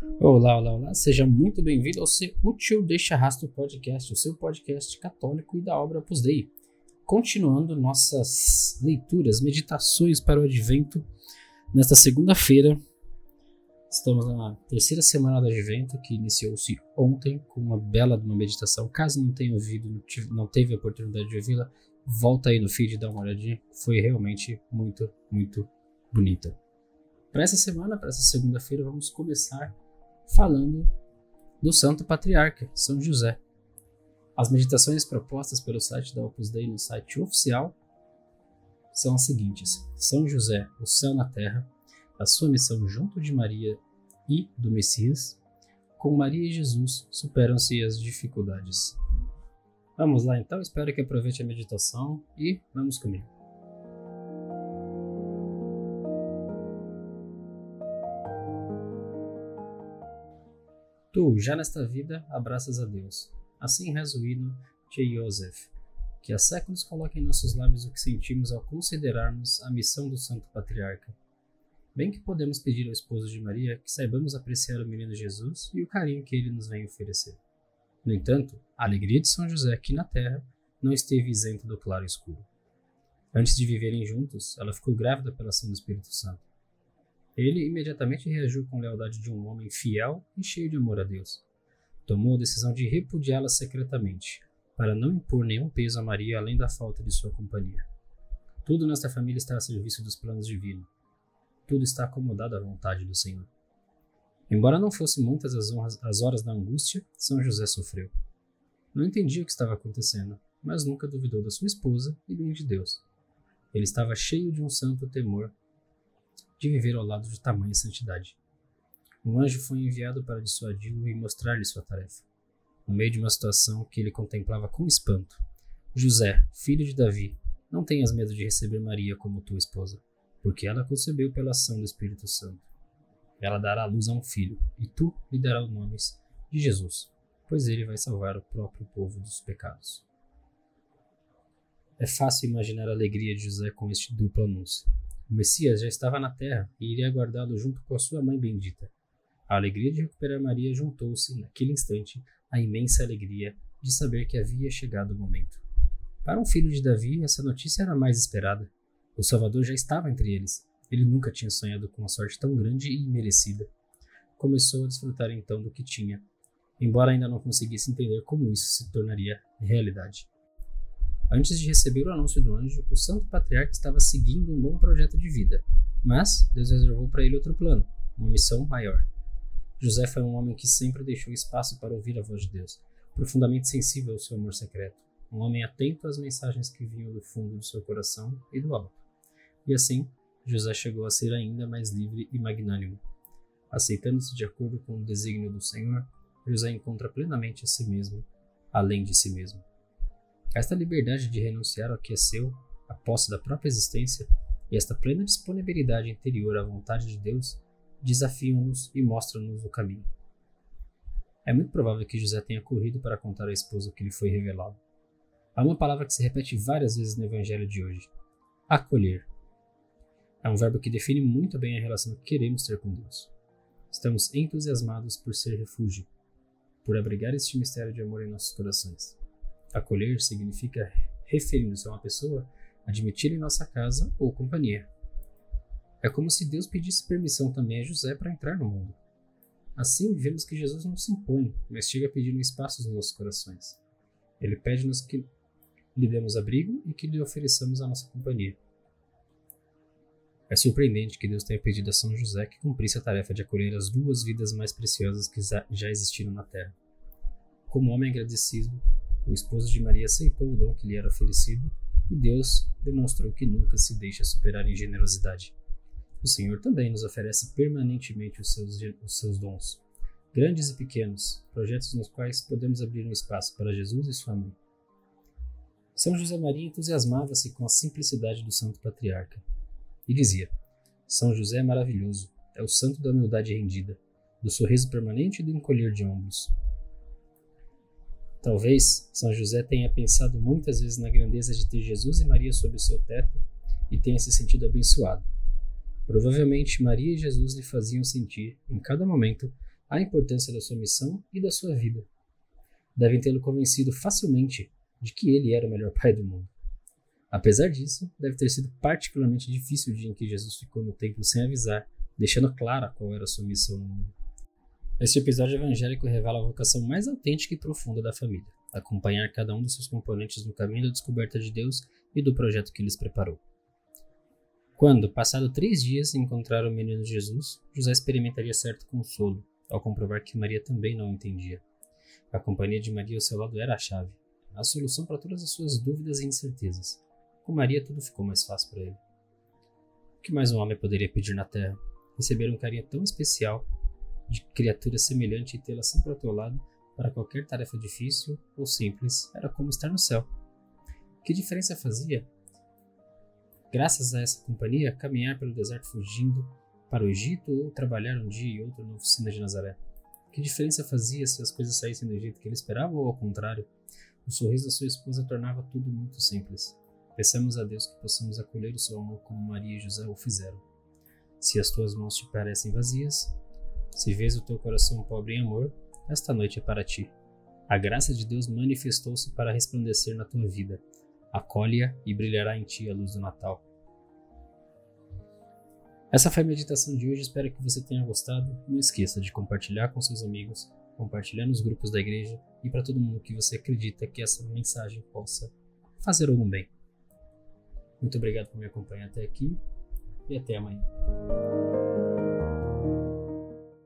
Olá, olá, olá. Seja muito bem-vindo ao seu Útil Deixa Rastro Podcast, o seu podcast católico e da obra Opus Dei. Continuando nossas leituras, meditações para o Advento, nesta segunda-feira, estamos na terceira semana do Advento, que iniciou-se ontem com uma bela uma meditação. Caso não tenha ouvido, não teve a oportunidade de ouvi-la, volta aí no feed e dá uma olhadinha. Foi realmente muito, muito bonita. Para essa semana, para essa segunda-feira, vamos começar falando do Santo Patriarca, São José. As meditações propostas pelo site da Opus Dei no site oficial são as seguintes: São José, o céu na terra, a sua missão junto de Maria e do Messias, com Maria e Jesus superam-se as dificuldades. Vamos lá então, espero que aproveite a meditação e vamos comigo. Tu, já nesta vida, abraças a Deus. Assim reza o de Yosef, que há séculos coloca em nossos lábios o que sentimos ao considerarmos a missão do Santo Patriarca. Bem que podemos pedir ao esposo de Maria que saibamos apreciar o menino Jesus e o carinho que ele nos vem oferecer. No entanto, a alegria de São José aqui na terra não esteve isenta do claro escuro. Antes de viverem juntos, ela ficou grávida pela ação do Espírito Santo. Ele imediatamente reagiu com lealdade de um homem fiel e cheio de amor a Deus. Tomou a decisão de repudiá-la secretamente, para não impor nenhum peso a Maria além da falta de sua companhia. Tudo nesta família está a serviço dos planos divinos. Tudo está acomodado à vontade do Senhor. Embora não fossem muitas as, honras, as horas da angústia, São José sofreu. Não entendia o que estava acontecendo, mas nunca duvidou da sua esposa e nem de Deus. Ele estava cheio de um santo temor de viver ao lado de tamanha santidade. Um anjo foi enviado para dissuadi-lo e mostrar-lhe sua tarefa. No meio de uma situação que ele contemplava com espanto, José, filho de Davi, não tenhas medo de receber Maria como tua esposa, porque ela concebeu pela ação do Espírito Santo. Ela dará luz a um filho, e tu lhe darás os nomes de Jesus, pois ele vai salvar o próprio povo dos pecados. É fácil imaginar a alegria de José com este duplo anúncio. O Messias já estava na terra e iria aguardá-lo junto com a sua mãe bendita. A alegria de recuperar Maria juntou-se, naquele instante, à imensa alegria de saber que havia chegado o momento. Para um filho de Davi, essa notícia era mais esperada. O Salvador já estava entre eles. Ele nunca tinha sonhado com uma sorte tão grande e merecida. Começou a desfrutar então do que tinha, embora ainda não conseguisse entender como isso se tornaria realidade. Antes de receber o anúncio do anjo, o santo patriarca estava seguindo um bom projeto de vida, mas Deus reservou para ele outro plano, uma missão maior. José foi um homem que sempre deixou espaço para ouvir a voz de Deus, profundamente sensível ao seu amor secreto, um homem atento às mensagens que vinham do fundo do seu coração e do alto. E assim, José chegou a ser ainda mais livre e magnânimo. Aceitando-se de acordo com o desígnio do Senhor, José encontra plenamente a si mesmo, além de si mesmo. Esta liberdade de renunciar ao que é seu, a posse da própria existência, e esta plena disponibilidade interior à vontade de Deus desafiam-nos e mostram-nos o caminho. É muito provável que José tenha corrido para contar à esposa o que lhe foi revelado. Há uma palavra que se repete várias vezes no Evangelho de hoje: acolher. É um verbo que define muito bem a relação que queremos ter com Deus. Estamos entusiasmados por ser refúgio, por abrigar este mistério de amor em nossos corações. Acolher significa, referindo-se a uma pessoa, admitir em nossa casa ou companhia. É como se Deus pedisse permissão também a José para entrar no mundo. Assim, vemos que Jesus não se impõe, mas chega pedindo espaço nos nossos corações. Ele pede-nos que lhe demos abrigo e que lhe ofereçamos a nossa companhia. É surpreendente que Deus tenha pedido a São José que cumprisse a tarefa de acolher as duas vidas mais preciosas que já existiram na terra. Como homem agradecido, o esposo de Maria aceitou o dom que lhe era oferecido e Deus demonstrou que nunca se deixa superar em generosidade. O Senhor também nos oferece permanentemente os seus, os seus dons, grandes e pequenos, projetos nos quais podemos abrir um espaço para Jesus e sua mãe. São José Maria entusiasmava-se com a simplicidade do santo patriarca e dizia: São José é maravilhoso, é o santo da humildade rendida, do sorriso permanente e do encolher de ombros. Talvez São José tenha pensado muitas vezes na grandeza de ter Jesus e Maria sob o seu teto e tenha se sentido abençoado. Provavelmente Maria e Jesus lhe faziam sentir, em cada momento, a importância da sua missão e da sua vida. Devem tê-lo convencido facilmente de que ele era o melhor pai do mundo. Apesar disso, deve ter sido particularmente difícil o dia em que Jesus ficou no templo sem avisar, deixando clara qual era a sua missão no mundo. Este episódio evangélico revela a vocação mais autêntica e profunda da família, acompanhar cada um dos seus componentes no caminho da descoberta de Deus e do projeto que lhes preparou. Quando, passado três dias, encontraram o menino Jesus, José experimentaria certo consolo, ao comprovar que Maria também não entendia. A companhia de Maria ao seu lado era a chave, a solução para todas as suas dúvidas e incertezas. Com Maria, tudo ficou mais fácil para ele. O que mais um homem poderia pedir na terra? Receber um carinho tão especial de criatura semelhante e tê-la sempre ao teu lado para qualquer tarefa difícil ou simples era como estar no céu. Que diferença fazia? Graças a essa companhia, caminhar pelo deserto fugindo para o Egito ou trabalhar um dia e outro na oficina de Nazaré. Que diferença fazia se as coisas saíssem do jeito que ele esperava ou ao contrário? O sorriso da sua esposa tornava tudo muito simples. Peçamos a Deus que possamos acolher o seu amor como Maria e José o fizeram. Se as tuas mãos te parecem vazias, se vês o teu coração pobre em amor, esta noite é para ti. A graça de Deus manifestou-se para resplandecer na tua vida. Acolhe-a e brilhará em ti a luz do Natal. Essa foi a meditação de hoje, espero que você tenha gostado. Não esqueça de compartilhar com seus amigos, compartilhar nos grupos da igreja e para todo mundo que você acredita que essa mensagem possa fazer algum bem. Muito obrigado por me acompanhar até aqui e até amanhã.